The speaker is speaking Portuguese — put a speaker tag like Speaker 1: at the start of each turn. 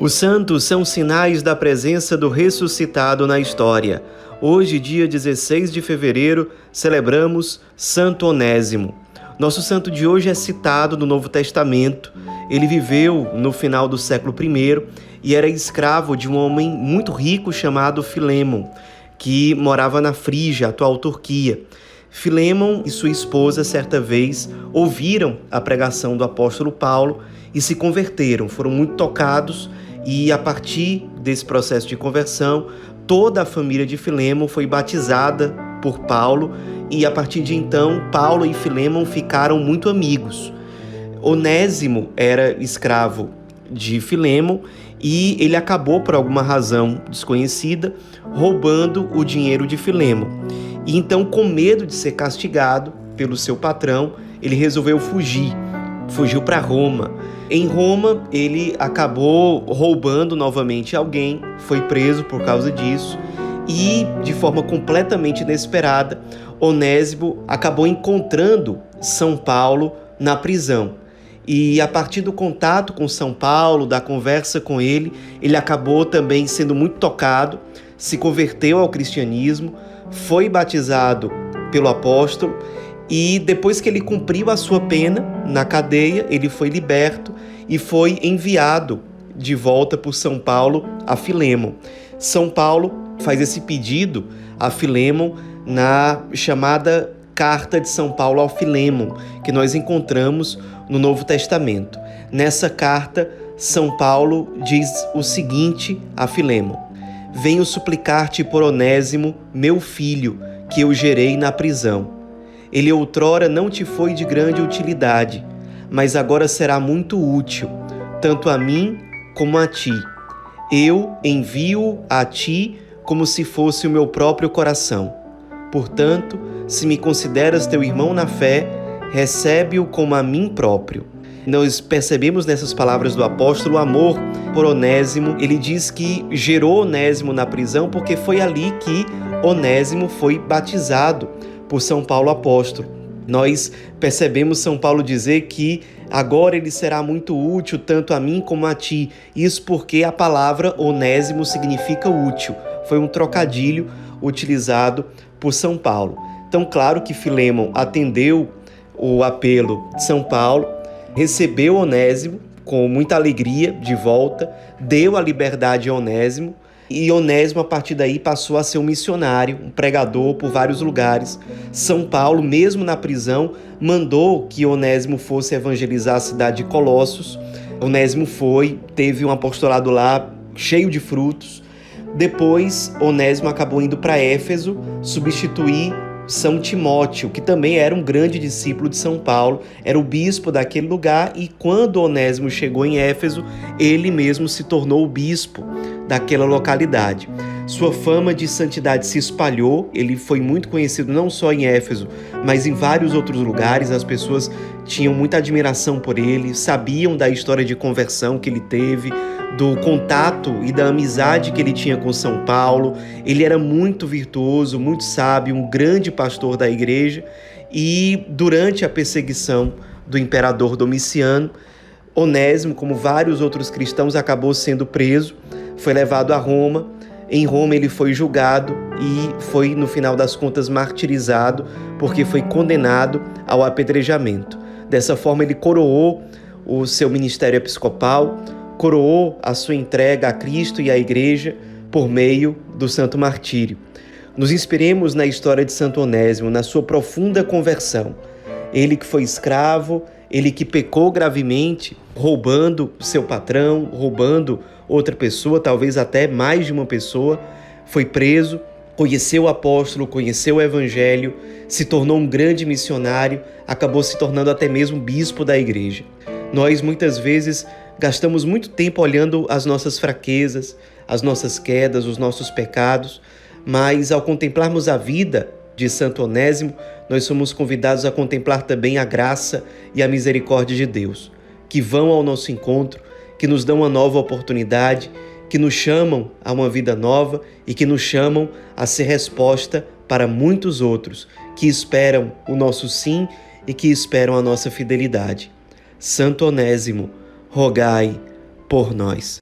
Speaker 1: Os santos são sinais da presença do ressuscitado na história. Hoje, dia 16 de fevereiro, celebramos Santo Onésimo. Nosso santo de hoje é citado no Novo Testamento. Ele viveu no final do século I e era escravo de um homem muito rico chamado Filemon, que morava na Frígia, atual Turquia. Filemon e sua esposa, certa vez, ouviram a pregação do apóstolo Paulo e se converteram, foram muito tocados e a partir desse processo de conversão, toda a família de Filemon foi batizada por Paulo e a partir de então Paulo e Filemon ficaram muito amigos. Onésimo era escravo de Filemon e ele acabou por alguma razão desconhecida roubando o dinheiro de Filemon. E então, com medo de ser castigado pelo seu patrão, ele resolveu fugir. Fugiu para Roma em Roma, ele acabou roubando novamente alguém, foi preso por causa disso e, de forma completamente inesperada, Onésimo acabou encontrando São Paulo na prisão. E a partir do contato com São Paulo, da conversa com ele, ele acabou também sendo muito tocado, se converteu ao cristianismo, foi batizado pelo apóstolo e depois que ele cumpriu a sua pena na cadeia, ele foi liberto e foi enviado de volta por São Paulo a Filemon. São Paulo faz esse pedido a Filemon na chamada Carta de São Paulo ao Filemon, que nós encontramos no Novo Testamento. Nessa carta, São Paulo diz o seguinte a Filemon: Venho suplicar-te por Onésimo, meu filho, que eu gerei na prisão ele outrora não te foi de grande utilidade, mas agora será muito útil, tanto a mim como a ti. Eu envio a ti como se fosse o meu próprio coração. Portanto, se me consideras teu irmão na fé, recebe-o como a mim próprio. Nós percebemos nessas palavras do apóstolo o amor por Onésimo. Ele diz que gerou Onésimo na prisão porque foi ali que Onésimo foi batizado por São Paulo apóstolo. Nós percebemos São Paulo dizer que agora ele será muito útil tanto a mim como a ti. Isso porque a palavra onésimo significa útil. Foi um trocadilho utilizado por São Paulo. Então, claro que Filemon atendeu o apelo de São Paulo, recebeu Onésimo com muita alegria de volta, deu a liberdade a Onésimo e Onésimo, a partir daí, passou a ser um missionário, um pregador por vários lugares. São Paulo, mesmo na prisão, mandou que Onésimo fosse evangelizar a cidade de Colossos. Onésimo foi, teve um apostolado lá cheio de frutos. Depois, Onésimo acabou indo para Éfeso substituir são Timóteo, que também era um grande discípulo de São Paulo, era o bispo daquele lugar, e quando Onésimo chegou em Éfeso, ele mesmo se tornou o bispo daquela localidade. Sua fama de santidade se espalhou, ele foi muito conhecido não só em Éfeso, mas em vários outros lugares. As pessoas tinham muita admiração por ele, sabiam da história de conversão que ele teve, do contato e da amizade que ele tinha com São Paulo. Ele era muito virtuoso, muito sábio, um grande pastor da igreja. E durante a perseguição do imperador Domiciano, Onésimo, como vários outros cristãos, acabou sendo preso foi levado a Roma. Em Roma ele foi julgado e foi, no final das contas, martirizado, porque foi condenado ao apedrejamento. Dessa forma, ele coroou o seu ministério episcopal, coroou a sua entrega a Cristo e à Igreja por meio do santo martírio. Nos inspiremos na história de Santo Onésimo, na sua profunda conversão. Ele que foi escravo, ele que pecou gravemente, roubando seu patrão, roubando outra pessoa, talvez até mais de uma pessoa, foi preso, conheceu o apóstolo, conheceu o evangelho, se tornou um grande missionário, acabou se tornando até mesmo bispo da igreja. Nós muitas vezes gastamos muito tempo olhando as nossas fraquezas, as nossas quedas, os nossos pecados, mas ao contemplarmos a vida de Santo Onésimo, nós somos convidados a contemplar também a graça e a misericórdia de Deus, que vão ao nosso encontro, que nos dão uma nova oportunidade, que nos chamam a uma vida nova e que nos chamam a ser resposta para muitos outros que esperam o nosso sim e que esperam a nossa fidelidade. Santo Onésimo, rogai por nós.